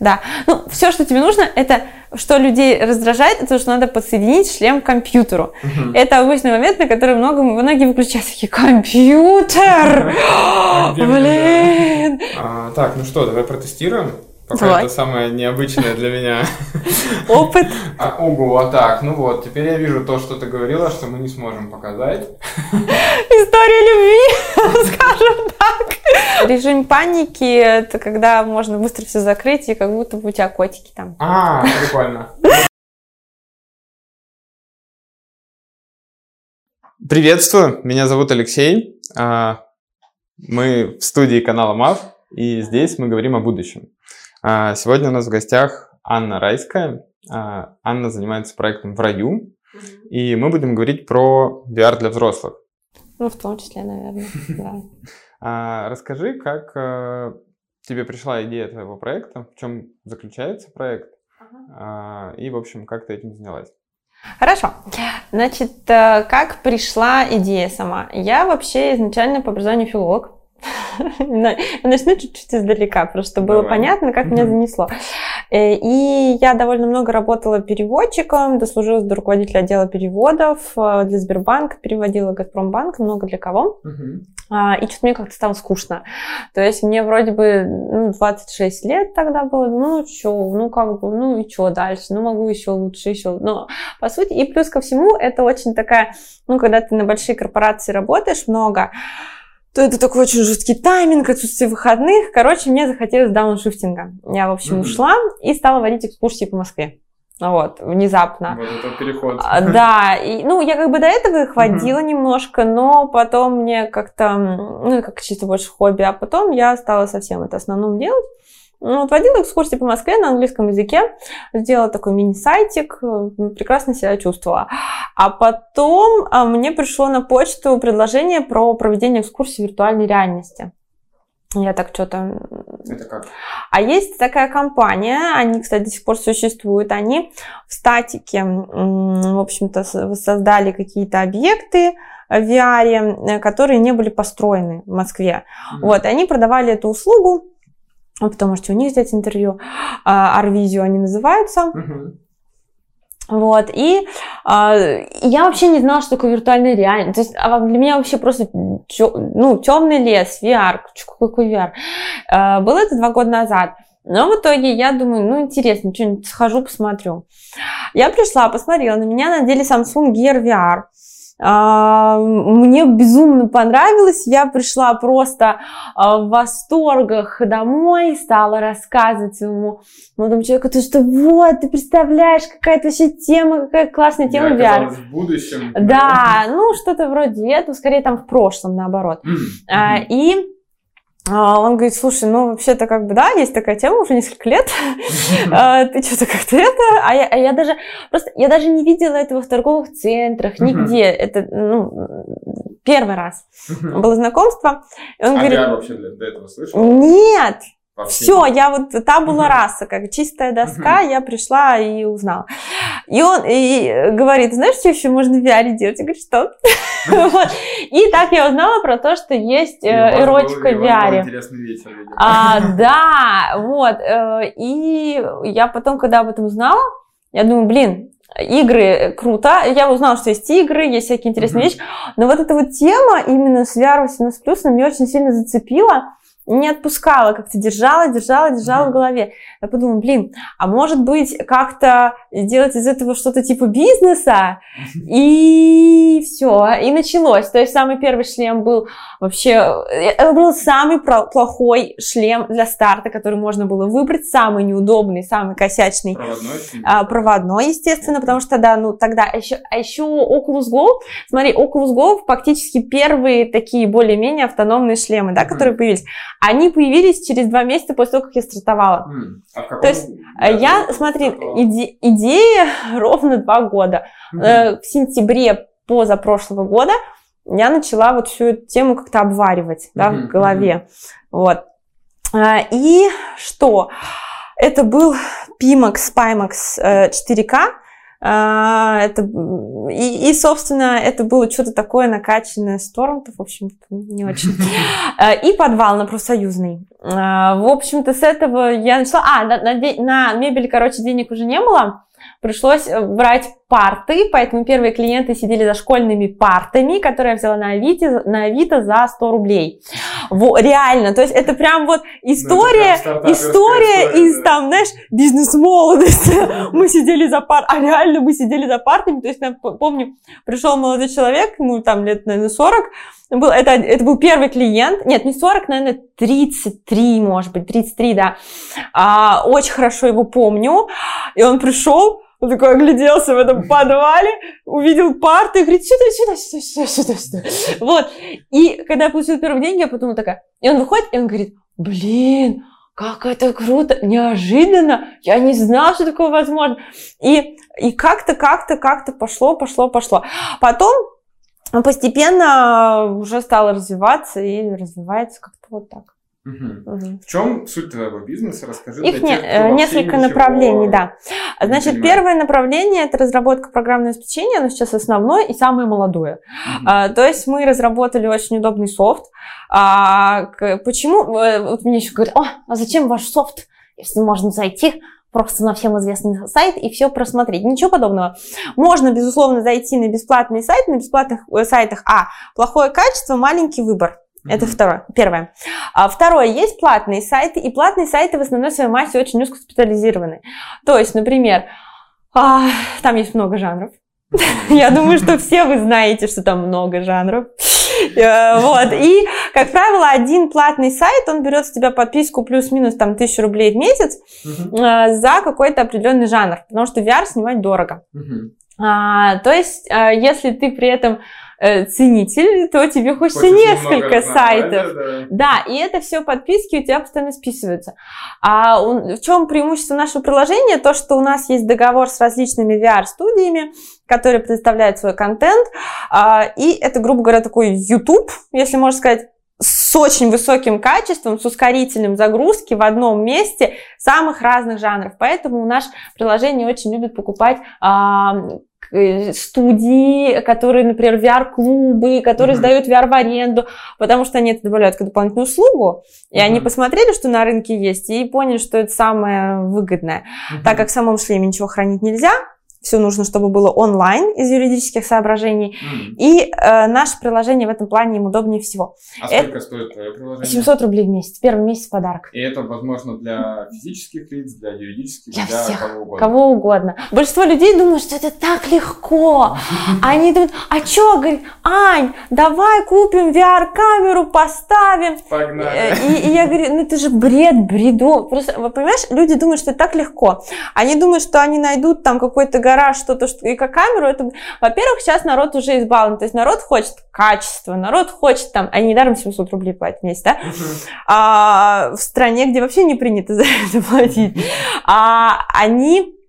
Да. Ну, все, что тебе нужно, это что людей раздражает, это что надо подсоединить шлем к компьютеру. Угу. Это обычный момент, на который много, многие выключают такие компьютер. Блин. А, так, ну что, давай протестируем. Пока Давай. это самое необычное для меня. Опыт. А, ого, так, ну вот, теперь я вижу то, что ты говорила, что мы не сможем показать. История любви, скажем так. Режим паники – это когда можно быстро все закрыть, и как будто бы у тебя котики там. А, прикольно. Приветствую, меня зовут Алексей. А, мы в студии канала МАВ, и здесь мы говорим о будущем. А, сегодня у нас в гостях Анна Райская. А, Анна занимается проектом «В раю», и мы будем говорить про VR для взрослых. Ну, в том числе, наверное, да. А, расскажи, как э, тебе пришла идея твоего проекта, в чем заключается проект, и, в общем, как ты этим занялась? Хорошо. Значит, э, как пришла идея сама? Я вообще изначально по образованию филолог. Начну чуть-чуть издалека, просто было понятно, как меня занесло. Э, и я довольно много работала переводчиком, дослужилась до руководителя отдела переводов э, для Сбербанка, переводила Газпромбанк, много для кого. А, и что-то мне как-то стало скучно. То есть мне вроде бы ну, 26 лет тогда было, ну что, ну как бы, ну и что дальше, ну могу еще лучше, еще. Но по сути, и плюс ко всему, это очень такая, ну когда ты на большие корпорации работаешь много, то это такой очень жесткий тайминг, отсутствие выходных. Короче, мне захотелось дауншифтинга. Я, в общем, mm-hmm. ушла и стала водить экскурсии по Москве. Вот, внезапно. Вот это переход. А, да, и, ну, я как бы до этого их водила mm-hmm. немножко, но потом мне как-то, ну, как чисто больше хобби, а потом я стала совсем это основным делать. Ну, вот водила экскурсии по Москве на английском языке, сделала такой мини-сайтик, прекрасно себя чувствовала. А потом а, мне пришло на почту предложение про проведение экскурсии виртуальной реальности. Я так что-то... Это как? А есть такая компания, они, кстати, до сих пор существуют, они в статике, в общем-то, создали какие-то объекты, в VR, которые не были построены в Москве. Mm-hmm. Вот, они продавали эту услугу, вы потом можете у них взять интервью. Арвизио они называются. Вот, и э, я вообще не знала, что такое виртуальная реальность. То есть а для меня вообще просто ну, темный лес, VR, какой VR. Э, было это два года назад. Но в итоге я думаю, ну интересно, что-нибудь схожу, посмотрю. Я пришла, посмотрела, на меня надели Samsung Gear VR. А, мне безумно понравилось, я пришла просто а, в восторгах домой, стала рассказывать своему молодому человеку, ты что, вот, ты представляешь, какая-то вообще тема, какая классная тема VR. в будущем. Да, ну что-то вроде этого, скорее там в прошлом, наоборот. Mm-hmm. И а, он говорит, слушай, ну вообще-то как бы да, есть такая тема уже несколько лет, а, ты что-то как-то это, а я, а я даже просто я даже не видела этого в торговых центрах нигде, это ну первый раз было знакомство. Он а говорит, я вообще до этого слышал? Нет, все, я вот там была раса, как чистая доска, я пришла и узнала. И он и говорит, знаешь, что еще можно в VR делать? Я говорю, что? И так я узнала про то, что есть э, эротика в VR. Интересный вечер, а, Да, вот. Э, и я потом, когда об этом узнала, я думаю, блин, игры круто. Я узнала, что есть игры, есть всякие интересные вещи. Но вот эта вот тема именно с VR 18+, меня очень сильно зацепила не отпускала, как-то держала, держала, держала mm-hmm. в голове. Я подумала, блин, а может быть как-то сделать из этого что-то типа бизнеса? И все, и началось. То есть самый первый шлем был вообще, это был самый плохой шлем для старта, который можно было выбрать, самый неудобный, самый косячный. Проводной? А, проводной, естественно, потому что, да, ну тогда, еще, а еще Oculus Go, смотри, Oculus Go фактически первые такие более-менее автономные шлемы, да, mm-hmm. которые появились они появились через два месяца после того, как я стартовала. Mm. А каком... То есть э, я, смотри, иде- идея ровно два года. Mm-hmm. В сентябре позапрошлого года я начала вот всю эту тему как-то обваривать, да, mm-hmm. в голове. Mm-hmm. Вот. Э, и что? Это был Pimax Pimax 4K А, это, и, и, собственно, это было что-то такое накачанное с торрентов, в общем-то, не очень. А, и подвал на профсоюзный. А, в общем-то, с этого я начала... А, на, на, на мебель, короче, денег уже не было пришлось э, брать парты, поэтому первые клиенты сидели за школьными партами, которые я взяла на Авито, на Авито за 100 рублей. Во, реально, то есть это прям вот история, ну, прям история, история из да. там, знаешь, бизнес-молодости. Мы сидели за пар, а реально мы сидели за партами, то есть я помню, пришел молодой человек, ему там лет, наверное, 40, был, это, это был первый клиент, нет, не 40, наверное, 33, может быть, 33, да. А, очень хорошо его помню. И он пришел, он такой огляделся в этом подвале, увидел парты и говорит, сюда, сюда, сюда, сюда, сюда, сюда. Вот. И когда я получила первые деньги, я подумала такая, и он выходит, и он говорит, блин, как это круто, неожиданно, я не знала, что такое возможно. И, и как-то, как-то, как-то пошло, пошло, пошло. Потом постепенно уже стало развиваться и развивается как-то вот так. Угу. Угу. В чем суть твоего бизнеса? Расскажи. Их не, тех, несколько направлений, да. Значит, первое направление это разработка программного обеспечения, оно сейчас основное и самое молодое. Угу. А, то есть мы разработали очень удобный софт. А, к, почему? Э, вот мне еще говорят, о, а зачем ваш софт, если можно зайти просто на всем известный сайт и все просмотреть. Ничего подобного. Можно, безусловно, зайти на бесплатный сайт, на бесплатных э, сайтах, а, плохое качество, маленький выбор. Это второе. Первое. А второе. Есть платные сайты, и платные сайты в основной своей массе очень узкоспециализированы. То есть, например, а, там есть много жанров. Я думаю, что все вы знаете, что там много жанров. Э, вот. И, как правило, один платный сайт, он берет с тебя подписку плюс-минус там тысячу рублей в месяц э, за какой-то определенный жанр, потому что VR снимать дорого. А, то есть, а, если ты при этом Э, ценитель, то тебе хочется Хочешь несколько сайтов. Да. да, и это все подписки у тебя постоянно списываются. А в чем преимущество нашего приложения? То, что у нас есть договор с различными VR-студиями, которые предоставляют свой контент. А, и это, грубо говоря, такой YouTube, если можно сказать, с очень высоким качеством, с ускорителем загрузки в одном месте самых разных жанров. Поэтому наше приложение очень любит покупать Э, студии, которые, например, VR-клубы, которые mm-hmm. сдают VR в аренду, потому что они это добавляют как дополнительную услугу, и mm-hmm. они посмотрели, что на рынке есть, и поняли, что это самое выгодное. Mm-hmm. Так как в самом шлеме ничего хранить нельзя, все нужно, чтобы было онлайн из юридических соображений. Mm. И э, наше приложение в этом плане им удобнее всего. А это сколько стоит твое приложение? 700 рублей в месяц. Первый месяц подарок. И это возможно для физических лиц, для юридических, для, для всех, кого угодно. Кого угодно. Большинство людей думают, что это так легко. Они думают, а что, говорит, Ань, давай купим VR-камеру, поставим. Погнали. Э, и, и я говорю, ну это же бред, бреду. Просто, понимаешь, люди думают, что это так легко. Они думают, что они найдут там какой-то гараж, что-то, что и как камеру, это, во-первых, сейчас народ уже избалован, то есть народ хочет качество, народ хочет там, они недаром 700 рублей платят в месяц, да, а, в стране, где вообще не принято за это платить, а, они а,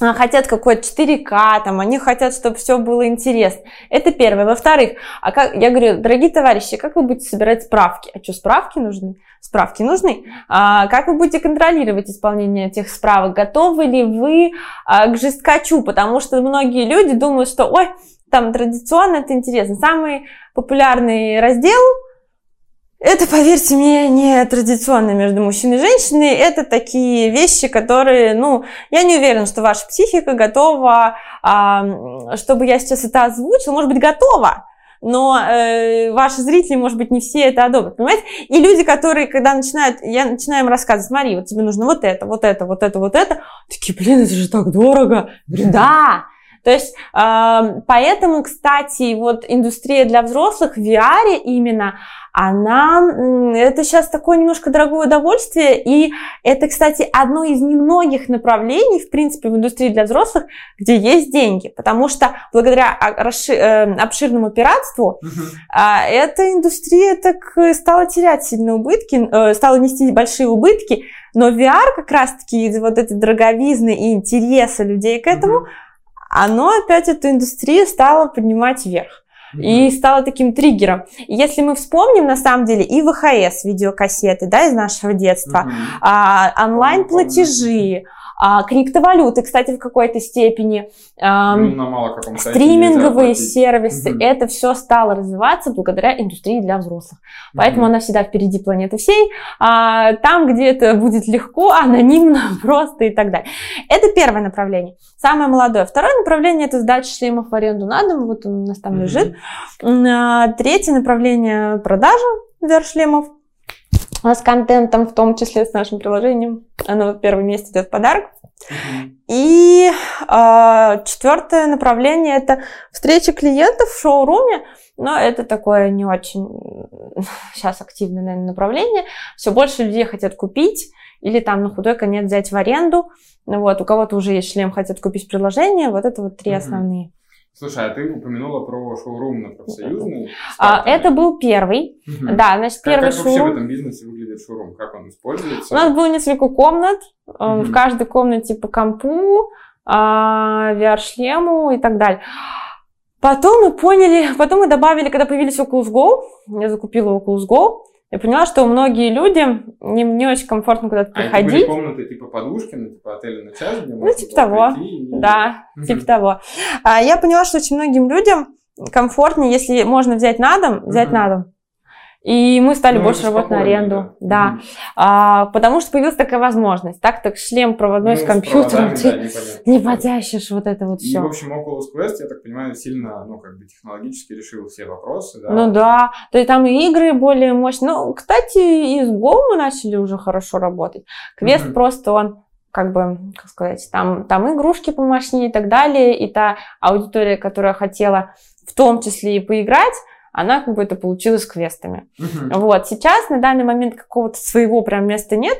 хотят какой-то 4К, там, они хотят, чтобы все было интересно. Это первое. Во-вторых, а как, я говорю, дорогие товарищи, как вы будете собирать справки? А что, справки нужны? Справки нужны. А, как вы будете контролировать исполнение этих справок? Готовы ли вы а, к жесткачу? Потому что многие люди думают, что, ой, там традиционно это интересно. Самый популярный раздел – это, поверьте мне, не традиционно между мужчиной и женщиной. Это такие вещи, которые, ну, я не уверена, что ваша психика готова, а, чтобы я сейчас это озвучила. Может быть, готова, но э, ваши зрители, может быть, не все это одобрят, понимаете? И люди, которые, когда начинают, я начинаю им рассказывать, смотри, вот тебе нужно вот это, вот это, вот это, вот это, такие, блин, это же так дорого. Говорю, да, то есть, э, поэтому, кстати, вот индустрия для взрослых в VR именно, она, это сейчас такое немножко дорогое удовольствие, и это, кстати, одно из немногих направлений, в принципе, в индустрии для взрослых, где есть деньги, потому что благодаря расши, э, обширному пиратству uh-huh. эта индустрия так стала терять сильные убытки, э, стала нести большие убытки, но VR как раз-таки вот эти дороговизны и интересы людей к этому, оно опять эту индустрию стало поднимать вверх. И стало таким триггером. Если мы вспомним, на самом деле, и ВХС видеокассеты, да, из нашего детства, а, онлайн-платежи, а, криптовалюты, кстати, в какой-то степени, а, ну, стриминговые сервисы, угу. это все стало развиваться благодаря индустрии для взрослых. Поэтому угу. она всегда впереди планеты всей. А, там, где это будет легко, анонимно, просто и так далее. Это первое направление. Самое молодое. Второе направление это сдача шлемов в аренду на дом. Вот он у нас там угу. лежит. А, третье направление продажа VR-шлемов с контентом, в том числе с нашим приложением. Оно в первом месте идет в подарок. Mm-hmm. И э, четвертое направление это встреча клиентов в шоуруме, но это такое не очень сейчас активное наверное, направление. Все больше людей хотят купить или там на худой конец взять в аренду. Вот, у кого-то уже есть шлем, хотят купить приложение. Вот это вот три mm-hmm. основные. Слушай, а ты упомянула про шоурум на профсоюзный. А, это был первый. Угу. Да, значит, первый как, как шоурум. вообще в этом бизнесе выглядит шоурум? Как он используется? У нас было несколько комнат. Угу. В каждой комнате по компу, а, VR-шлему и так далее. Потом мы поняли, потом мы добавили, когда появились Oculus Go, я закупила Oculus Go, я поняла, что многие люди, не, не очень комфортно куда-то а приходить. А комнаты типа Подушкина, типа отеля на час, где Ну, типа того, и... да, типа того. А, я поняла, что очень многим людям комфортнее, если можно взять на дом, взять на дом. И мы стали ну, больше работать на аренду. Да. да. А, потому что появилась такая возможность. Так так шлем проводной ну, с компьютером. С ты да, не потящешь вот это вот все. И, в общем, Oculus Quest, я так понимаю, сильно, ну, как бы технологически решил все вопросы. Да? Ну да. То есть там и игры более мощные. Ну, кстати, и с Go мы начали уже хорошо работать. Квест mm-hmm. просто он как бы, как сказать, там, там игрушки помощнее и так далее, и та аудитория, которая хотела в том числе и поиграть, она как бы это получилась квестами. Uh-huh. Вот, сейчас на данный момент какого-то своего прям места нет,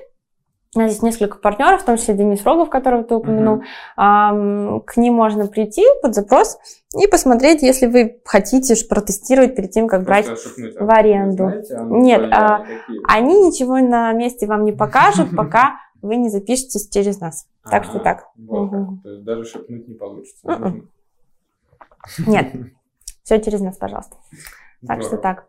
у нас есть несколько партнеров, в том числе Денис Рогов, которого ты упомянул. Uh-huh. К ним можно прийти под запрос и посмотреть, если вы хотите протестировать перед тем, как брать шепнуть, а в аренду. Знаете, а Нет, а, они ничего на месте вам не покажут, пока вы не запишетесь через нас. Так что так. Даже шепнуть не получится. М-м. Нет. Все через нас, пожалуйста. Так что так.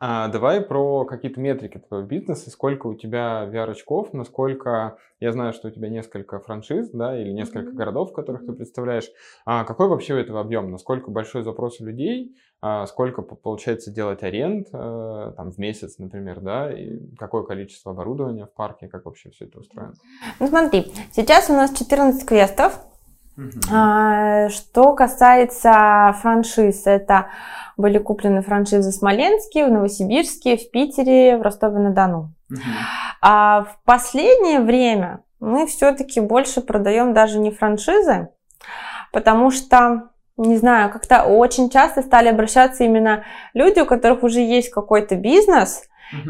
А, давай про какие-то метрики твоего бизнеса. Сколько у тебя VR-очков, насколько... Я знаю, что у тебя несколько франшиз, да, или несколько mm-hmm. городов, которых ты представляешь. А какой вообще у этого объем? Насколько большой запрос у людей? А сколько получается делать аренд э, там, в месяц, например, да? И какое количество оборудования в парке? Как вообще все это устроено? Ну смотри, сейчас у нас 14 квестов. Uh-huh. Что касается франшиз, это были куплены франшизы в Смоленске, в Новосибирске, в Питере, в Ростове-на-Дону. Uh-huh. А в последнее время мы все-таки больше продаем даже не франшизы, потому что не знаю, как-то очень часто стали обращаться именно люди, у которых уже есть какой-то бизнес,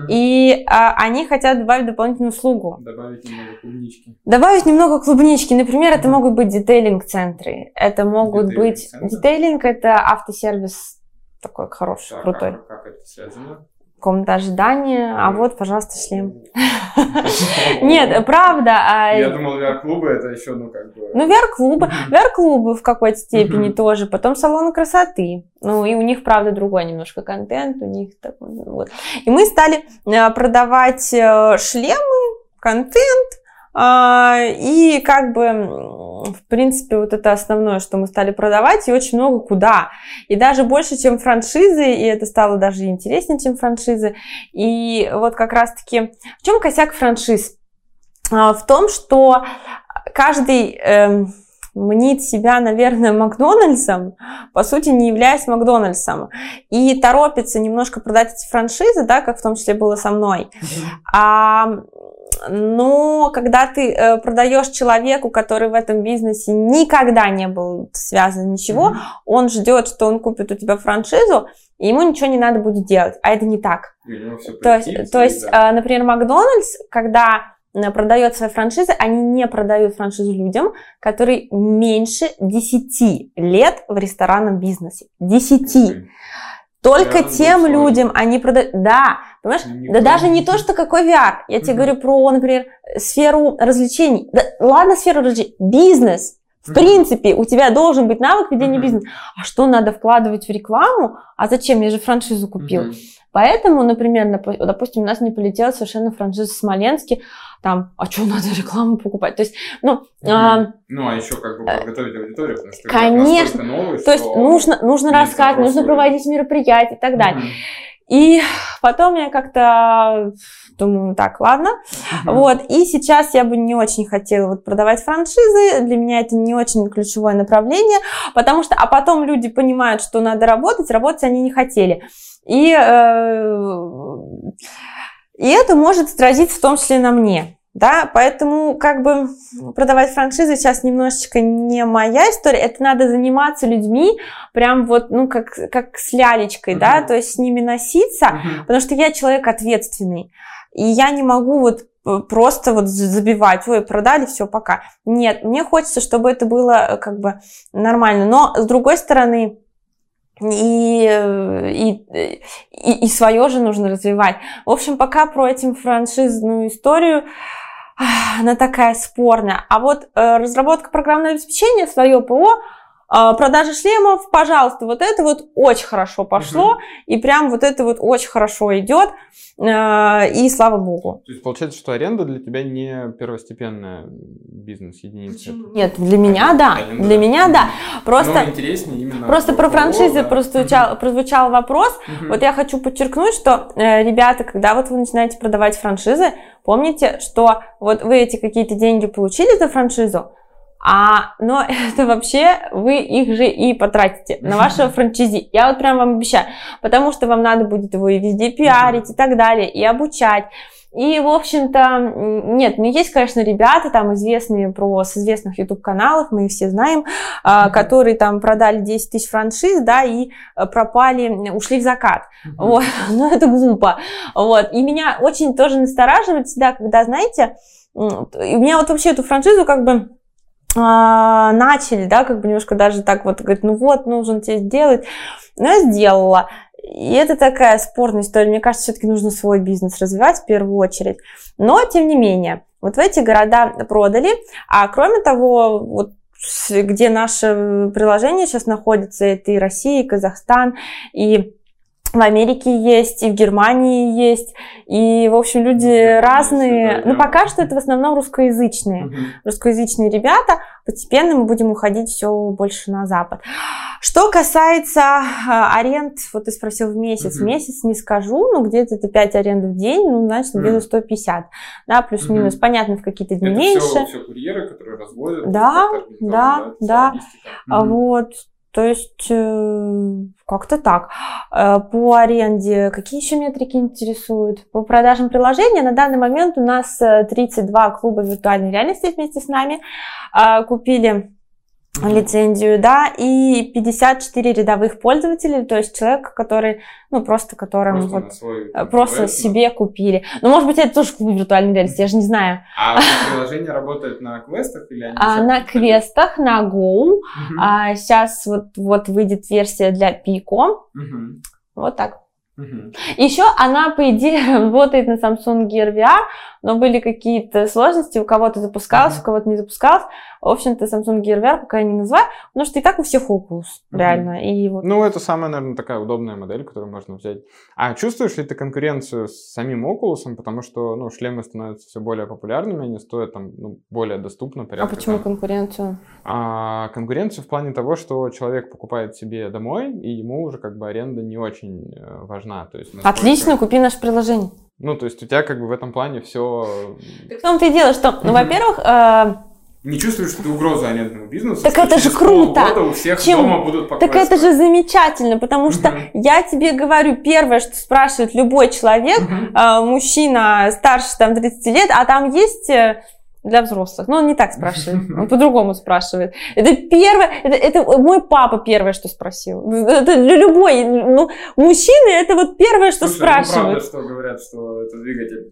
и а, они хотят добавить дополнительную услугу. Добавить немного клубнички. Добавить немного клубнички. Например, это могут быть детейлинг-центры. Это могут детейлинг быть... Детейлинг – это автосервис такой хороший, так, крутой. Как, как это связано? Комната ожидания, а вот, пожалуйста, шлем. Нет, правда. А Я думал, VR-клубы это еще, ну, как бы... Ну, VR-клубы, VR-клубы в какой-то степени тоже, потом салоны красоты. Ну, и у них, правда, другой немножко контент, у них такой, вот. И мы стали э, продавать э, шлемы, контент, и как бы, в принципе, вот это основное, что мы стали продавать, и очень много куда. И даже больше, чем франшизы, и это стало даже интереснее, чем франшизы. И вот как раз-таки, в чем косяк франшиз? А, в том, что каждый э, мнит себя, наверное, Макдональдсом, по сути, не являясь Макдональдсом. И торопится немножко продать эти франшизы, да, как в том числе было со мной. А но когда ты э, продаешь человеку, который в этом бизнесе никогда не был связан ничего, mm-hmm. он ждет, что он купит у тебя франшизу, и ему ничего не надо будет делать, а это не так. То есть, то есть, да. э, например, Макдональдс, когда э, продает свои франшизы, они не продают франшизу людям, которые меньше 10 лет в ресторанном бизнесе. 10. Okay. Только VR тем людям они продают. Да, понимаешь? Никто да даже не то, что какой VR. Я тебе говорю про, например, сферу развлечений. Да, ладно, сферу развлечений. Бизнес. В принципе, у тебя должен быть навык ведения бизнеса. А что надо вкладывать в рекламу? А зачем? Я же франшизу купил. Поэтому, например, допустим, у нас не полетела совершенно франшиза в Смоленске, там, а что надо рекламу покупать? То есть, ну... Mm-hmm. А, ну, а еще как бы э, подготовить аудиторию, потому что конечно, новый, то есть нужно, нужно рассказывать, нужно проводить мероприятия и так далее. Mm-hmm. И потом я как-то думаю, так, ладно. Uh-huh. Вот, и сейчас я бы не очень хотела вот продавать франшизы, для меня это не очень ключевое направление, потому что, а потом люди понимают, что надо работать, работать они не хотели. И, э, и это может отразиться в том числе на мне. Да, поэтому как бы продавать франшизы сейчас немножечко не моя история. Это надо заниматься людьми, прям вот, ну, как, как с лялечкой, uh-huh. да, то есть с ними носиться, uh-huh. потому что я человек ответственный. И я не могу вот просто вот забивать, ой, продали, все, пока. Нет, мне хочется, чтобы это было э, как бы нормально. Но с другой стороны, и, и, и, и свое же нужно развивать. В общем, пока про этим франшизную историю, она такая спорная. А вот э, разработка программного обеспечения, свое ПО, продажа шлемов, пожалуйста, вот это вот очень хорошо пошло, угу. и прям вот это вот очень хорошо идет. Э, и слава богу. То есть получается, что аренда для тебя не первостепенная бизнес-единица? Нет, для меня да. Аренда, для меня да. Просто, интереснее именно просто про франшизы да. прозвучал, прозвучал вопрос. Угу. Вот я хочу подчеркнуть, что, э, ребята, когда вот вы начинаете продавать франшизы, помните, что вот вы эти какие-то деньги получили за франшизу, а, но это вообще вы их же и потратите на вашего франчайзи. Я вот прям вам обещаю. Потому что вам надо будет его и везде пиарить и так далее, и обучать. И, в общем-то, нет, ну есть, конечно, ребята там известные про, с известных YouTube-каналов, мы их все знаем, mm-hmm. которые там продали 10 тысяч франшиз, да, и э, пропали, ушли в закат. Mm-hmm. Вот, ну это глупо. Вот, и меня очень тоже настораживает всегда, когда, знаете, у меня вот вообще эту франшизу как бы начали, да, как бы немножко даже так вот, говорит, ну вот, нужно тебе сделать. Но я сделала. И это такая спорная история. Мне кажется, все-таки нужно свой бизнес развивать в первую очередь. Но, тем не менее, вот в эти города продали. А кроме того, вот где наше приложение сейчас находится, это и Россия, и Казахстан, и в Америке есть, и в Германии есть, и, в общем, люди ну, разные. Но ну, пока что это в основном русскоязычные. Угу. Русскоязычные ребята. Постепенно мы будем уходить все больше на Запад. Что касается э, аренд, вот ты спросил в месяц. Угу. В месяц не скажу, но где-то это 5 аренд в день, ну, значит, где-то 150. Да, плюс-минус. Угу. Понятно, в какие-то дни это меньше. Все, все курьеры, которые разводят. Да, да, да. да. Угу. Вот. То есть э, как-то так. Э, по аренде какие еще метрики интересуют? По продажам приложения на данный момент у нас 32 э, клуба виртуальной реальности вместе с нами купили лицензию, да, и 54 рядовых пользователей, то есть человек, который, ну, просто которым просто вот, свой, э, просто себе купили. Ну, может быть, это тоже клуб виртуальной реальности, я же не знаю. А приложение работает на квестах или они а, На квестах, на Go. Угу. А, сейчас вот, вот выйдет версия для Pico. Угу. Вот так. Угу. Еще она, по идее, работает на Samsung Gear VR, но были какие-то сложности, у кого-то запускалось, угу. у кого-то не запускалось. В общем-то, Samsung Gear VR пока я не называю, потому что и так у всех Oculus, угу. реально. И вот... Ну, это самая, наверное, такая удобная модель, которую можно взять. А чувствуешь ли ты конкуренцию с самим Oculus, потому что, ну, шлемы становятся все более популярными, они стоят там, ну, более доступно. Порядка, а почему там. конкуренцию? А, конкуренцию в плане того, что человек покупает себе домой, и ему уже как бы аренда не очень э, важна важна. То есть, насколько... Отлично, купи наше приложение. Ну, то есть у тебя как бы в этом плане все... Так в том-то и дело, что, ну, во-первых... Э... Не чувствуешь, что ты угроза арендному бизнесу? Так это же круто! у всех Чем... дома будут Так это же замечательно, потому что uh-huh. я тебе говорю, первое, что спрашивает любой человек, uh-huh. э, мужчина старше там 30 лет, а там есть э, для взрослых. Но он не так спрашивает, он по-другому спрашивает. Это первое, это, это мой папа первое, что спросил. Это любой, ну, мужчины, это вот первое, что Слушай, спрашивают. Ну, правда, что говорят, что это двигатель.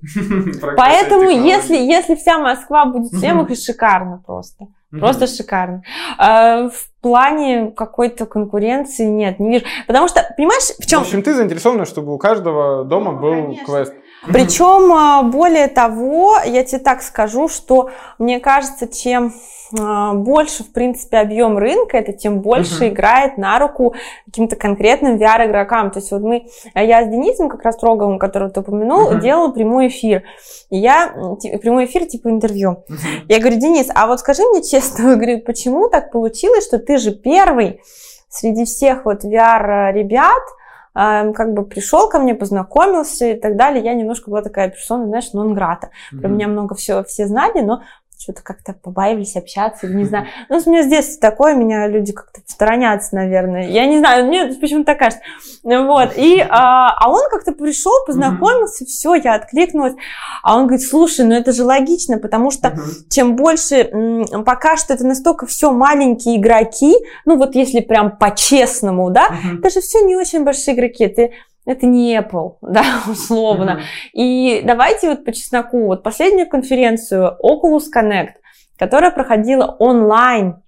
Поэтому, если, если вся Москва будет в шлемах, шикарно просто. Просто шикарно. А, в плане какой-то конкуренции нет, не вижу. Потому что, понимаешь, в чем... В общем, ты заинтересована, чтобы у каждого дома ну, был конечно. квест. Причем, а, более того, я тебе так скажу, что мне кажется, чем а, больше, в принципе, объем рынка, это тем больше uh-huh. играет на руку каким-то конкретным VR-игрокам. То есть вот мы, я с Денисом, как раз Троговым, которого ты упомянул, uh-huh. делала прямой эфир. И я, прямой эфир типа интервью. Uh-huh. Я говорю, Денис, а вот скажи мне честно, говорю, почему так получилось, что ты же первый среди всех вот VR-ребят, как бы пришел ко мне, познакомился и так далее. Я немножко была такая персона, знаешь, нон-грата. Про mm-hmm. меня много все все знали, но что-то как-то побаивались общаться, не знаю. Ну, у меня с детства такое, меня люди как-то сторонятся, наверное. Я не знаю, мне почему-то так кажется. Вот, и, а, а он как-то пришел, познакомился, все, я откликнулась. А он говорит, слушай, ну это же логично, потому что чем больше, пока что это настолько все маленькие игроки, ну вот если прям по-честному, да, это же все не очень большие игроки, ты это не Apple, да, условно. Mm-hmm. И давайте вот по чесноку, вот последнюю конференцию Oculus Connect, которая проходила онлайн,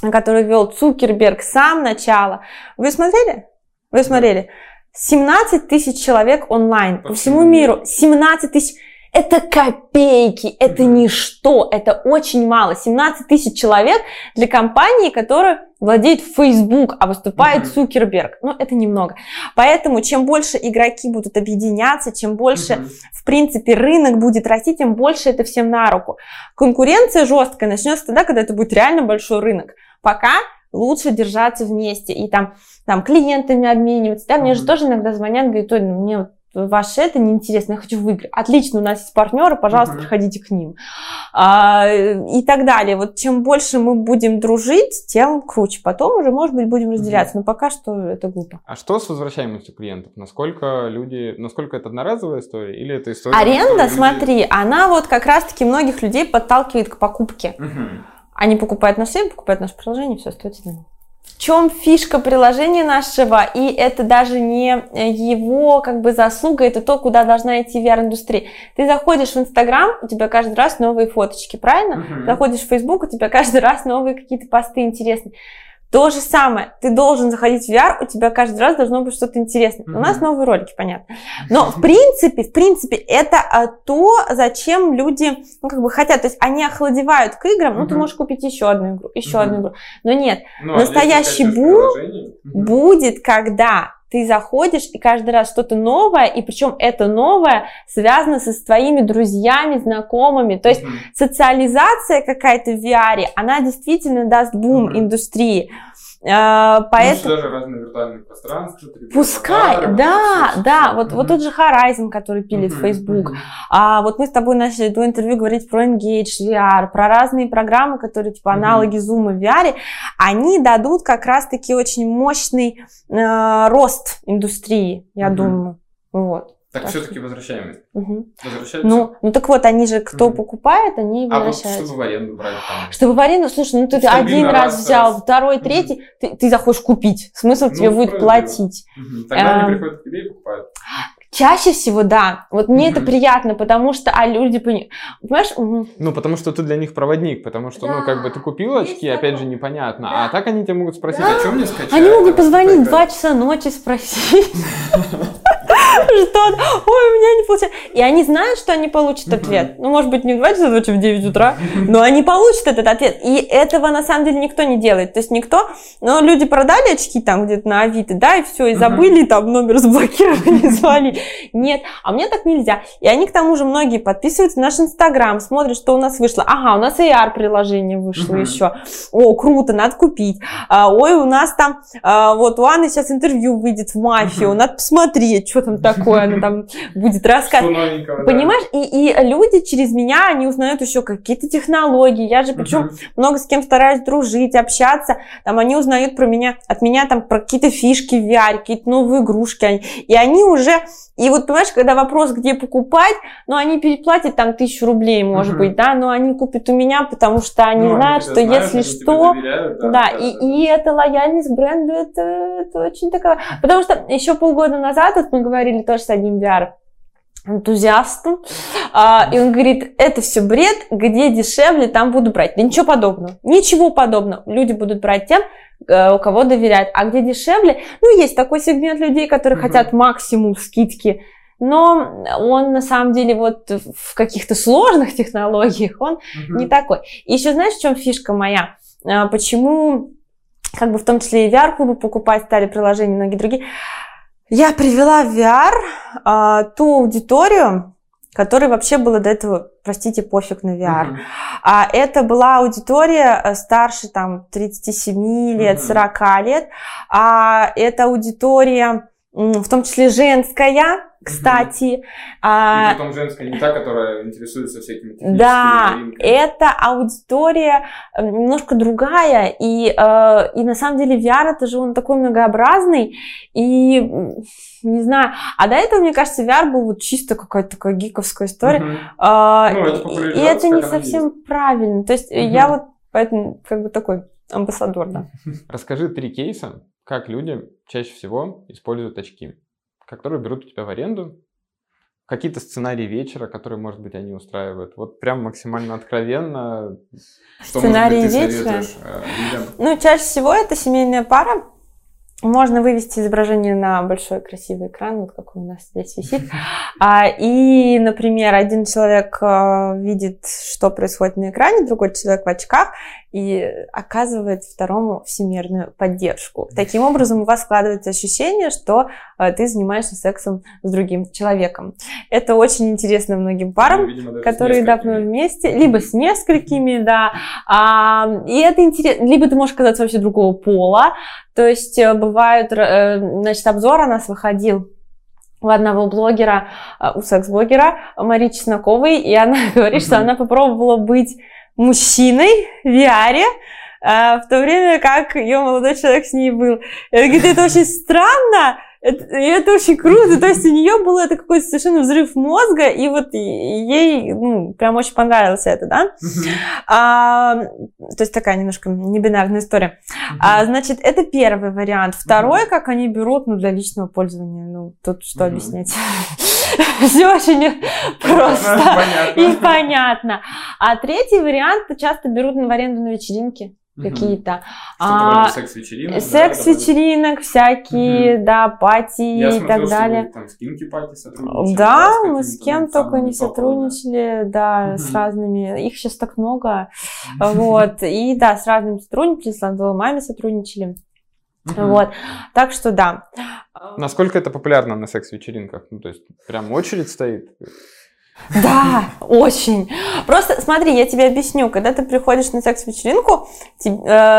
которую вел Цукерберг сам начало. Вы смотрели? Вы смотрели? 17 тысяч человек онлайн по, по всему миру. 17 тысяч. Это копейки, это ничто, это очень мало. 17 тысяч человек для компании, которая владеет Facebook, а выступает mm-hmm. Цукерберг. Ну, это немного. Поэтому, чем больше игроки будут объединяться, чем больше, mm-hmm. в принципе, рынок будет расти, тем больше это всем на руку. Конкуренция жесткая начнется тогда, когда это будет реально большой рынок. Пока лучше держаться вместе и там, там клиентами обмениваться. Да, мне же тоже иногда звонят, говорят, ну, мне вот ваше это неинтересно, я хочу выиграть. Отлично, у нас есть партнеры, пожалуйста, uh-huh. приходите к ним. А, и так далее. Вот чем больше мы будем дружить, тем круче. Потом уже, может быть, будем разделяться, uh-huh. но пока что это глупо. А что с возвращаемостью клиентов? Насколько люди, насколько это одноразовая история или это история? Аренда, смотри, она вот как раз-таки многих людей подталкивает к покупке. Uh-huh. Они покупают наш сайт, покупают наше приложение, все, остается на в чем фишка приложения нашего, и это даже не его как бы заслуга, это то, куда должна идти VR-индустрия. Ты заходишь в Инстаграм, у тебя каждый раз новые фоточки, правильно? Uh-huh. Заходишь в Фейсбук, у тебя каждый раз новые какие-то посты интересные. То же самое, ты должен заходить в VR, у тебя каждый раз должно быть что-то интересное. Mm-hmm. У нас новые ролики, понятно. Но в принципе, в принципе, это а, то, зачем люди, ну, как бы хотят. То есть они охладевают к играм, mm-hmm. ну, ты можешь купить еще одну игру, еще mm-hmm. одну игру. Но нет, ну, а настоящий бум mm-hmm. будет, когда ты заходишь и каждый раз что-то новое, и причем это новое связано со своими друзьями, знакомыми. То есть mm-hmm. социализация какая-то в VR, она действительно даст бум mm-hmm. индустрии. А, поэтому... Ну, даже разные виртуальные пространства. Пускай, аватары, да, да. Вот, mm-hmm. вот тот же Horizon, который пилит mm-hmm. Facebook. Mm-hmm. А вот мы с тобой начали до интервью говорить про Engage VR, про разные программы, которые типа аналоги. Zoom в VR. Они дадут как раз-таки очень мощный э, рост индустрии, я думаю. Вот. Так, все-таки возвращаемость. Угу. Возвращаются? Ну, ну так вот, они же, кто угу. покупает, они возвращаются. А вот чтобы в аренду брать там? Чтобы в аренду, слушай, ну ты один раз, раз взял, раз. второй, третий, угу. ты, ты захочешь купить. Смысл ну, тебе будет платить. Угу. Тогда а, они приходят к тебе и покупают. Чаще всего, да. Вот мне mm-hmm. это приятно, потому что, а люди, понимаешь? Угу. Ну, потому что ты для них проводник, потому что, да. ну, как бы ты купил очки, Есть опять же, непонятно. Да. А так они тебя могут спросить, да. а что мне скачать? Они могут позвонить два часа ночи, спросить. Что? Ой, у меня не получается. И они знают, что они получат ответ. Ну, может быть, не в 2 часа ночи, в 9 утра, но они получат этот ответ. И этого, на самом деле, никто не делает. То есть никто... Ну, люди продали очки там где-то на Авито, да, и все, и забыли, там номер заблокировали, звали. Нет, а мне так нельзя. И они, к тому же, многие подписываются на наш Инстаграм, смотрят, что у нас вышло. Ага, у нас AR-приложение вышло еще. О, круто, надо купить. А, ой, у нас там... А, вот у Анны сейчас интервью выйдет в мафию, надо посмотреть, что там такое, она там будет рассказывать. Понимаешь? И, и люди через меня, они узнают еще какие-то технологии. Я же причем много с кем стараюсь дружить, общаться. Там они узнают про меня, от меня там про какие-то фишки в VR, какие-то новые игрушки. И они уже... И вот, понимаешь, когда вопрос, где покупать, ну, они переплатят там тысячу рублей, может uh-huh. быть, да, но они купят у меня, потому что они ну, знают, что знают, если что... Доверяют, да, да, и, и эта лояльность бренду, это, это очень такая... Потому что еще полгода назад, вот мы говорили тоже с одним VR энтузиастом, а, и он говорит, это все бред, где дешевле, там буду брать. Да ничего подобного, ничего подобного. Люди будут брать тем, э, у кого доверяют. А где дешевле, ну, есть такой сегмент людей, которые mm-hmm. хотят максимум скидки, но он на самом деле вот в каких-то сложных технологиях он угу. не такой. И еще знаешь, в чем фишка моя? А, почему как бы в том числе и VR-клубы покупать стали приложения, многие другие. Я привела в VR а, ту аудиторию, которой вообще было до этого, простите, пофиг на VR. Uh-huh. А это была аудитория э, старше там 37 лет, uh-huh. 40 лет. А это аудитория в том числе женская, кстати. А, и потом женская, не та, которая интересуется всякими техническими Да, новинками. это аудитория немножко другая, и, э, и на самом деле VR это же он такой многообразный, и не знаю, а до этого, мне кажется, VR был вот чисто какая-то такая гиковская история, угу. а, ну, это и, это не совсем есть. правильно, то есть угу. я вот поэтому как бы такой амбассадор, да. Расскажи три кейса, как люди чаще всего используют очки, которые берут у тебя в аренду, какие-то сценарии вечера, которые, может быть, они устраивают. Вот прям максимально откровенно. Что, сценарии быть, вечера? Э, ну, чаще всего это семейная пара, можно вывести изображение на большой красивый экран, вот как у нас здесь висит. А, и, например, один человек а, видит, что происходит на экране, другой человек в очках, и оказывает второму всемирную поддержку. Таким образом, у вас складывается ощущение, что ты занимаешься сексом с другим человеком. Это очень интересно многим парам, ну, видимо, которые давно вместе, либо с несколькими, да. А, и это интересно, либо ты можешь оказаться вообще другого пола, то есть э, бывают, э, значит, обзор у нас выходил у одного блогера, э, у секс-блогера Марии Чесноковой, и она говорит, что она попробовала быть мужчиной в VR, в то время как ее молодой человек с ней был. И она говорит, это очень странно, это, и это очень круто. То есть у нее был это какой-то совершенно взрыв мозга, и вот ей, ну, прям очень понравилось это, да? А, то есть такая немножко небинарная история. А, значит, это первый вариант. Второй, как они берут, ну, для личного пользования, ну, тут что объяснять? Все очень просто и понятно. А третий вариант часто берут в аренду на вечеринки какие-то. А, секс-вечеринок. Секс-вечеринок, да, всякие, угу. да, пати Я и смотрел, так далее. Вы, там, с пати сотрудничали. Да, мы с кем только не сотрудничали, да, угу. с разными. Их сейчас так много. Вот. И да, с разными сотрудничали, с Ландовой маме сотрудничали. Угу. Вот. Так что да. Насколько это популярно на секс-вечеринках? Ну, то есть, прям очередь стоит? Да, очень. Просто смотри, я тебе объясню, когда ты приходишь на секс-вечеринку, э,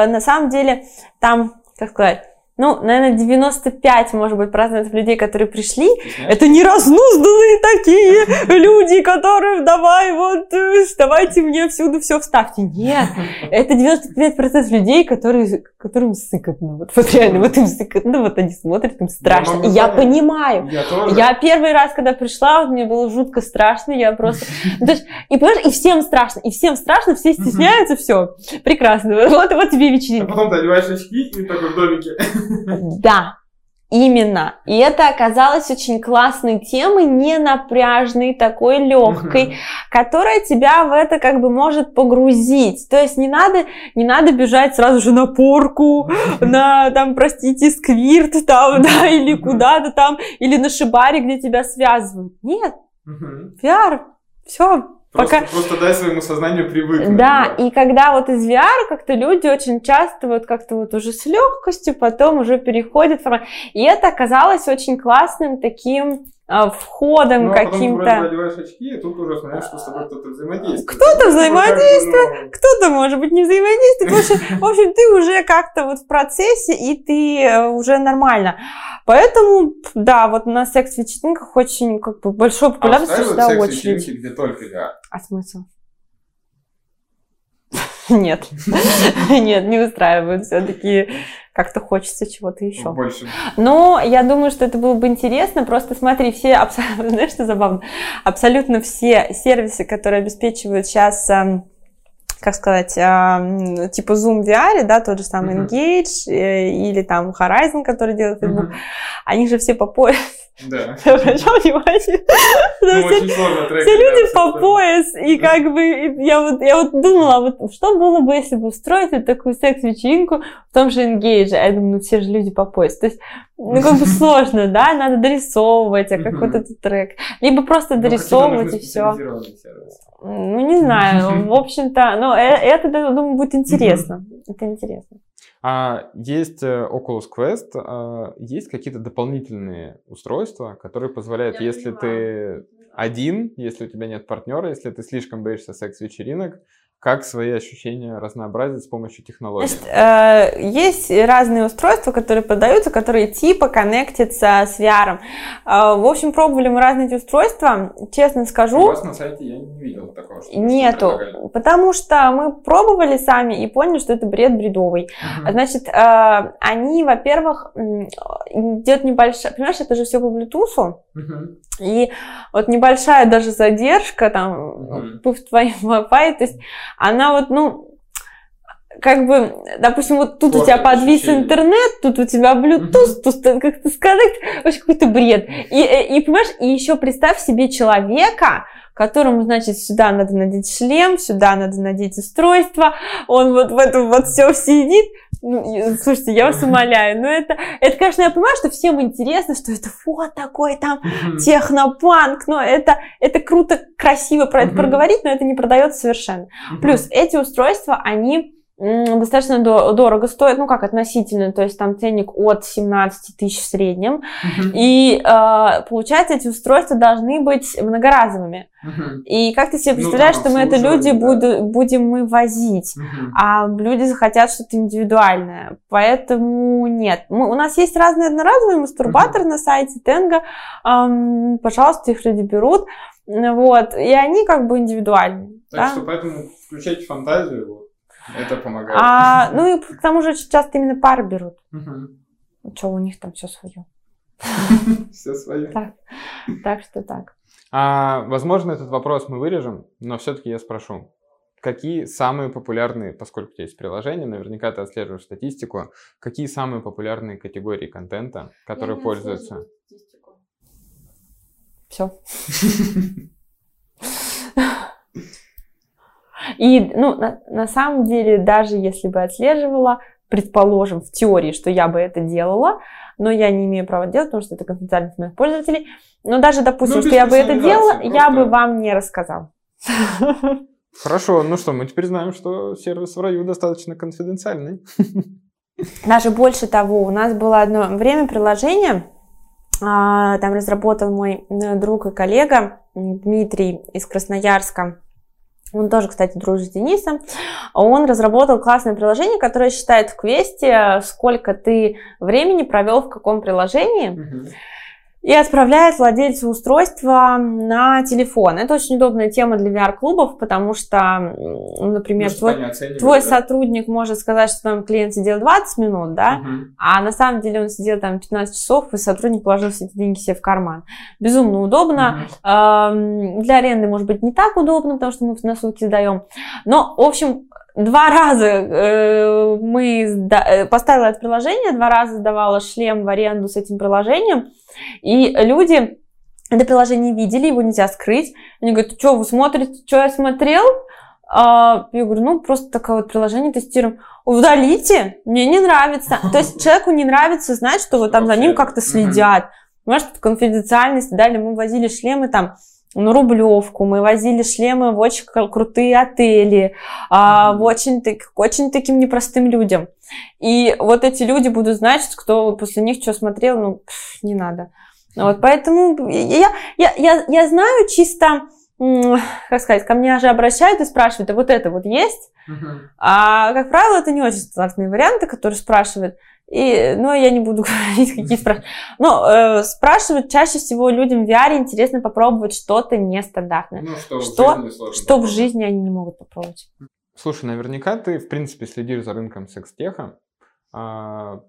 на самом деле там, как сказать, ну, наверное, 95, может быть, процентов людей, которые пришли, это не разнузданные такие люди, которые давай вот, э, давайте мне всюду все вставьте. Нет, это 95% людей, которые, которым сыкотно. Вот, вот реально, вот им сыкотно, вот они смотрят, им страшно. Я, я понимаю. Я, тоже. я первый раз, когда пришла, вот, мне было жутко страшно, я просто... То есть, и, понимаешь, и всем страшно, и всем страшно, все стесняются, все. Прекрасно. Вот, вот тебе вечеринка. А потом ты одеваешь очки и такой в домике. Да, Именно. И это оказалось очень классной темой, не напряжной, такой легкой, которая тебя в это как бы может погрузить. То есть не надо, не надо бежать сразу же на порку, на там, простите, сквирт там, да, или куда-то там, или на шибаре, где тебя связывают. Нет. VR, все, Пока... просто дай своему сознанию привыкнуть. Да, да, и когда вот из VR как-то люди очень часто вот как-то вот уже с легкостью потом уже переходят. И это оказалось очень классным таким входом ну, а каким-то. Надеваешь очки, и тут уже смотришь, что с тобой кто-то взаимодействует. Кто-то взаимодействует, ну... кто-то, может быть, не взаимодействует. В общем, в общем, ты уже как-то вот в процессе, и ты э, уже нормально. Поэтому, да, вот на секс-вечеринках очень как бы большой популярность а всегда очередь. где только VR? А смысл? Нет, нет, не устраивают все-таки как-то хочется чего-то еще. Больше. Но я думаю, что это было бы интересно. Просто смотри, все, абсолютно, знаешь, что забавно? Абсолютно все сервисы, которые обеспечивают сейчас эм, как сказать, э, типа Zoom VR, да, тот же самый. Engage э, или там Horizon, который делает Facebook, uh-huh. они же все по пояс Да. Обращал внимание? Ну, Все- очень сложно трек. все люди по пояс, и как бы я вот, я вот думала, вот что было бы, если бы устроить вот такую секс-вечеринку в том же Engage, а я думаю, ну все же люди по пояс, то есть, ну как бы сложно, да, надо дорисовывать, а как вот этот трек, либо просто Ну, дорисовывать и все. Ну, не знаю, в общем-то, но э- это, думаю, будет интересно, это интересно. А есть э, Oculus Quest, а, есть какие-то дополнительные устройства, которые позволяют, Я если понимаю. ты один, если у тебя нет партнера, если ты слишком боишься секс-вечеринок, как свои ощущения разнообразить с помощью технологий? Значит, э, есть разные устройства, которые продаются, которые типа коннектятся с VR. Э, в общем, пробовали мы разные эти устройства. Честно скажу, на сайте я не видел такого. нету. Потому что мы пробовали сами и поняли, что это бред бредовый. Значит, э, они, во-первых, идет небольшая... Понимаешь, это же все по Bluetooth. И вот небольшая даже задержка там в твоем Wi-Fi, то есть она вот, ну, как бы, допустим, вот тут у тебя подвис ощущение. интернет, тут у тебя Bluetooth, тут как-то сказать, вообще какой-то бред. И, и, и, понимаешь, и еще представь себе человека, которому, значит, сюда надо надеть шлем, сюда надо надеть устройство, он вот в этом вот все сидит. Ну, слушайте, я вас умоляю, ну это, это, конечно, я понимаю, что всем интересно, что это вот такой там технопанк, но это, это круто, красиво про это проговорить, но это не продается совершенно. Плюс эти устройства, они достаточно до- дорого стоят, ну как относительно, то есть там ценник от 17 тысяч в среднем. И э, получается, эти устройства должны быть многоразовыми. И как ты себе Ну, представляешь, там что мы это люди да. буду- будем мы возить? а люди захотят что-то индивидуальное. Поэтому нет. Мы, у нас есть разные одноразовые мастурбаторы на сайте Тенга. Ам, пожалуйста, их люди берут. Вот. И они как бы индивидуальные. Так да? что поэтому включайте фантазию, вот. Это помогает. А, ну и к тому же часто именно пары берут. Мгм. Что у них там все свое. Все свое. Так. Так что так. А, возможно, этот вопрос мы вырежем, но все-таки я спрошу. Какие самые популярные, поскольку у тебя есть приложение, наверняка ты отслеживаешь статистику, какие самые популярные категории контента, которые пользуются? Все. И, ну, на, на самом деле, даже если бы отслеживала, предположим, в теории, что я бы это делала, но я не имею права делать, потому что это конфиденциальность моих пользователей. Но даже, допустим, Ну, что я бы это делала, персонализации, я просто- бы вам не рассказала. Хорошо, ну что, мы теперь знаем, что сервис в раю достаточно конфиденциальный. Даже больше того, у нас было одно время приложение, а, там разработал мой э, друг и коллега Дмитрий из Красноярска. Он тоже, кстати, дружит с Денисом. Он разработал классное приложение, которое считает в квесте, сколько ты времени провел в каком приложении, и отправляет владельцу устройства на телефон. Это очень удобная тема для VR-клубов, потому что, например, твой, твой сотрудник может сказать, что там клиент сидел 20 минут, да, а на самом деле он сидел там 15 часов, и сотрудник положил все эти деньги себе в карман. Безумно удобно. Эм, Для аренды, может быть, не так удобно, потому что мы на сутки сдаем. Но, в общем, два раза э, мы сда- э, поставила это приложение, два раза сдавала шлем в аренду с этим приложением, и люди это приложение видели, его нельзя скрыть. Они говорят, что вы смотрите, что я смотрел? А, я говорю, ну, просто такое вот приложение тестируем. Удалите, мне не нравится. То есть человеку не нравится знать, что вот там за ним как-то следят. Тут конфиденциальность, далее мы возили шлемы там на Рублевку, мы возили шлемы в очень крутые отели, а, в очень, к очень таким непростым людям. И вот эти люди будут знать, кто после них что смотрел, ну, пф, не надо. Вот, поэтому я, я, я, я знаю чисто, как сказать, ко мне же обращают и спрашивают, а вот это вот есть? А, как правило, это не очень стандартные варианты, которые спрашивают. И, но я не буду говорить, какие спрашивают. Но э, спрашивают чаще всего людям в VR интересно попробовать что-то нестандартное. Ну, что, Что- в жизни Что в жизни они не могут попробовать. Слушай, наверняка ты, в принципе, следишь за рынком секс-теха. А,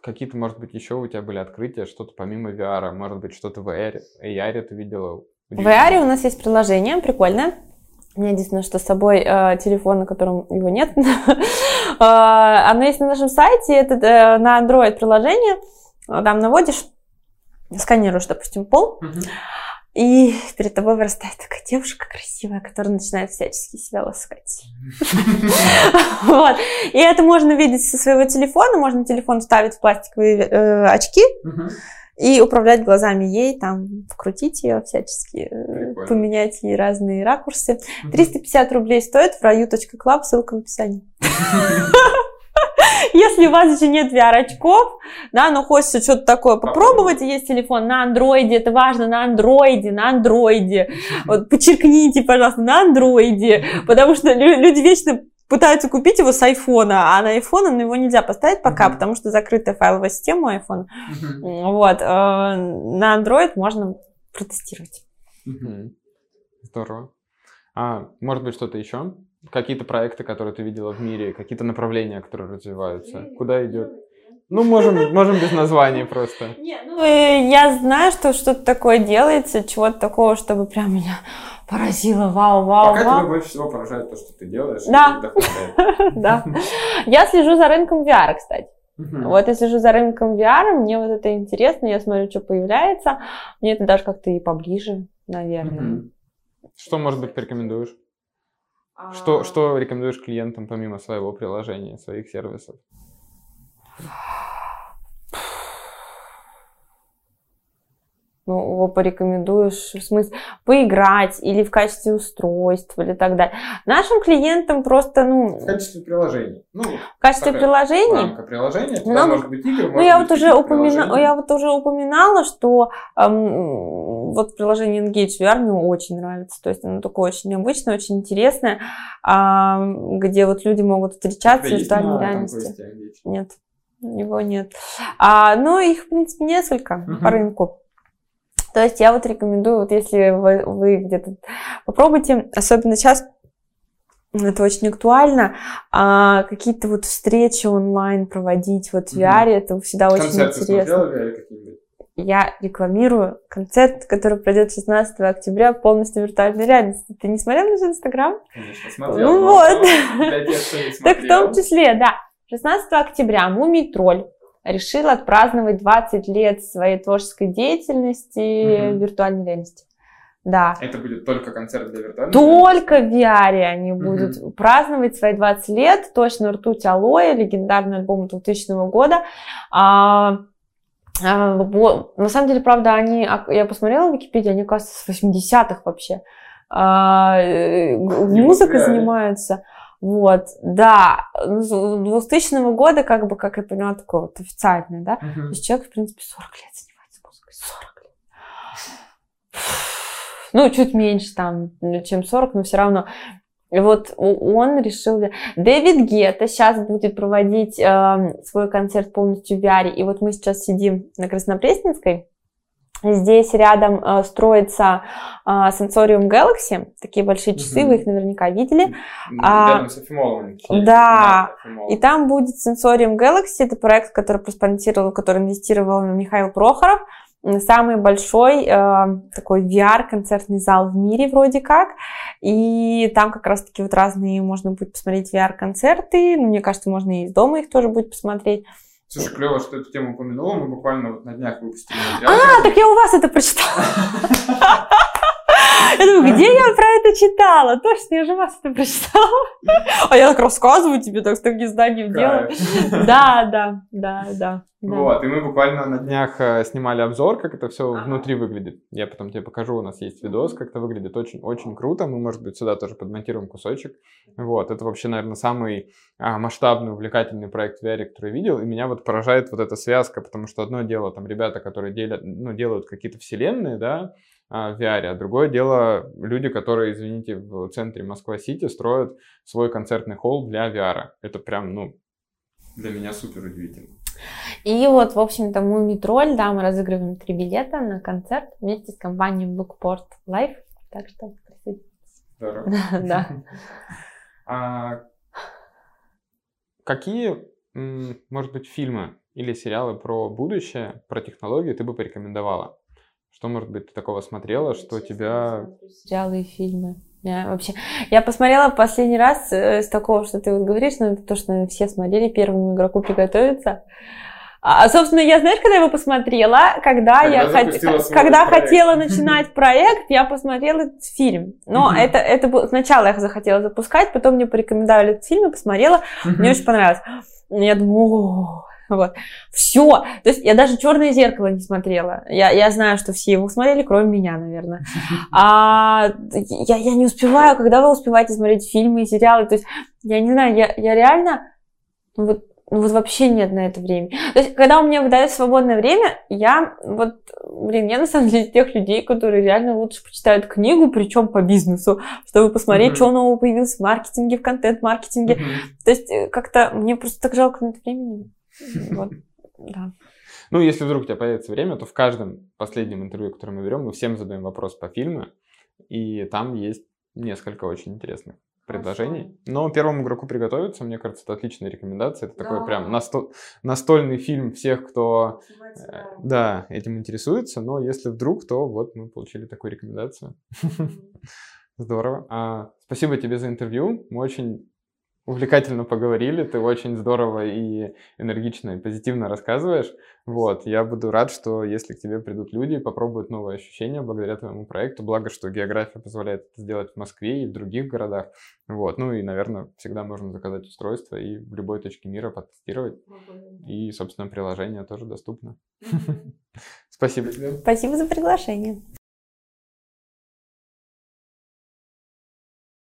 какие-то, может быть, еще у тебя были открытия, что-то помимо VR, может быть, что-то в AR, AR ты видела? В VR у нас есть приложение, прикольное. У меня единственное, что с собой э, телефон, на котором его нет. Э, Оно есть на нашем сайте, это э, на Android приложение. Там наводишь сканируешь, допустим, пол, и перед тобой вырастает такая девушка красивая, которая начинает всячески себя ласкать. Вот. И это можно видеть со своего телефона. Можно телефон вставить в пластиковые э, очки и управлять глазами ей, там, вкрутить ее всячески, э, поменять ей разные ракурсы. 350 рублей стоит в раю.клаб, ссылка в описании. Если у вас еще нет VR-очков, да, но хочется что-то такое попробовать, есть телефон на андроиде, это важно, на андроиде, на андроиде. Вот подчеркните, пожалуйста, на андроиде, потому что люди вечно пытаются купить его с айфона, а на айфон на его нельзя поставить пока, mm-hmm. потому что закрытая файловая система iPhone. Mm-hmm. Вот. Э, на Android можно протестировать. Mm-hmm. Здорово. А может быть что-то еще? Какие-то проекты, которые ты видела в мире, какие-то направления, которые развиваются? Куда идет? Ну, можем, можем без названий просто. Нет, ну, э, я знаю, что что-то такое делается, чего-то такого, чтобы прям меня поразило, вау, вау, Пока вау. тебя больше всего поражает то, что ты делаешь. Да. Да. Я слежу за рынком VR, кстати. Вот я слежу за рынком VR, мне вот это интересно, я смотрю, что появляется. Мне это даже как-то и поближе, наверное. Что, может быть, порекомендуешь? Что, а. что рекомендуешь клиентам помимо своего приложения, своих сервисов? Ну, его порекомендуешь, в смысле, поиграть или в качестве устройства или так далее. Нашим клиентам просто, ну... В качестве приложений. Ну, в качестве приложений? Рамка приложения, ну, может быть игры, ну, я вот уже упомина... я вот уже упоминала, что эм, вот приложение Engage VR мне очень нравится, то есть оно такое очень необычное, очень интересное, э, где вот люди могут встречаться в виртуальной реальности. Нет, его нет. А, но их, в принципе, несколько uh-huh. по рынку. То есть я вот рекомендую, вот если вы, вы где-то попробуйте, особенно сейчас это очень актуально. А, какие-то вот встречи онлайн проводить вот в VR, mm это всегда Концерты очень интересно. Я рекламирую концерт, который пройдет 16 октября полностью в виртуальной реальности. Ты не смотрел наш инстаграм? Конечно, смотрел. Ну вот. Так в том числе, да. 16 октября Мумий Тролль решил отпраздновать 20 лет своей творческой деятельности угу. виртуальной реальности. Да. Это будет только концерт для виртуальной Только в VR они будут угу. праздновать свои 20 лет. Точно «Ртуть Алоэ», легендарный альбом 2000 года. А, а, на самом деле, правда, они, я посмотрела в Википедии, они, кажется, с 80-х вообще а, э, музыкой занимаются. Вот, да, с 2000 года, как бы, как я поняла, такое вот официальное, да, uh-huh. то есть человек, в принципе, 40 лет занимается музыкой, 40 лет. Ну, чуть меньше там, чем 40, но все равно. И вот он решил... Дэвид Гетта сейчас будет проводить э, свой концерт полностью в VR, и вот мы сейчас сидим на Краснопресненской, Здесь рядом э, строится э, Sensorium Galaxy, такие большие часы, угу. вы их наверняка видели. А, с Эфимоловым. Да, и там будет Sensorium Galaxy, это проект, который проспонсировал, который инвестировал Михаил Прохоров. Самый большой э, такой VR-концертный зал в мире вроде как. И там как раз-таки вот разные можно будет посмотреть VR-концерты. Ну, мне кажется, можно и из дома их тоже будет посмотреть. Слушай, клево, что эту тему упомянула. Мы буквально вот на днях выпустили. А, так я у вас это прочитала. Я думаю, где я про это читала? Точно, я же вас это прочитала. А я так рассказываю тебе, так с таким знанием дела. Да, да, да, да. Вот, и мы буквально на днях э, снимали обзор, как это все внутри выглядит. Я потом тебе покажу, у нас есть видос, как это выглядит очень-очень круто. Мы, может быть, сюда тоже подмонтируем кусочек. Вот, это вообще, наверное, самый а, масштабный, увлекательный проект в VR, который я видел. И меня вот поражает вот эта связка, потому что одно дело, там, ребята, которые делят, ну, делают какие-то вселенные, да, в VR. А другое дело люди, которые, извините, в центре Москва-Сити строят свой концертный холл для VR. Это прям, ну, для меня супер удивительно. И вот, в общем-то, мы Митроль, да, мы разыгрываем три билета на концерт вместе с компанией Bookport Live. Так что присоединяйтесь. Здорово. Да. А какие, может быть, фильмы или сериалы про будущее, про технологии ты бы порекомендовала? Что, может быть, ты такого смотрела, что тебя... Сериалы и фильмы. Я вообще... Я посмотрела последний раз э, с такого, что ты вот говоришь, но это то, что все смотрели первому игроку приготовиться. А, собственно, я, знаешь, когда его посмотрела, когда, когда я хот... когда хотела начинать проект, я посмотрела этот фильм. Но mm-hmm. это, это было... Сначала я захотела запускать, потом мне порекомендовали этот фильм, я посмотрела, mm-hmm. мне очень понравилось. Я думаю, вот. Все. То есть я даже черное зеркало не смотрела. Я, я знаю, что все его смотрели, кроме меня, наверное. А я, я не успеваю, когда вы успеваете смотреть фильмы и сериалы. То есть, я не знаю, я, я реально вот ну вот вообще нет на это времени. То есть, когда у меня выдают свободное время, я вот, блин, я на самом деле тех людей, которые реально лучше почитают книгу, причем по бизнесу, чтобы посмотреть, mm-hmm. что нового появилось в маркетинге, в контент-маркетинге. Mm-hmm. То есть, э, как-то мне просто так жалко на это времени. Вот, да. Ну, если вдруг у тебя появится время, то в каждом последнем интервью, которое мы берем, мы всем задаем вопрос по фильму, и там есть несколько очень интересных предложений. Но первому игроку приготовиться, мне кажется, это отличная рекомендация. Это да. такой прям насто... настольный фильм всех, кто э, да, этим интересуется. Но если вдруг, то вот мы получили такую рекомендацию. Здорово. А, спасибо тебе за интервью. Мы очень увлекательно поговорили, ты очень здорово и энергично и позитивно рассказываешь. Вот, я буду рад, что если к тебе придут люди, попробуют новые ощущения благодаря твоему проекту. Благо, что география позволяет это сделать в Москве и в других городах. Вот, ну и, наверное, всегда можно заказать устройство и в любой точке мира потестировать. И, собственно, приложение тоже доступно. Спасибо тебе. Спасибо за приглашение.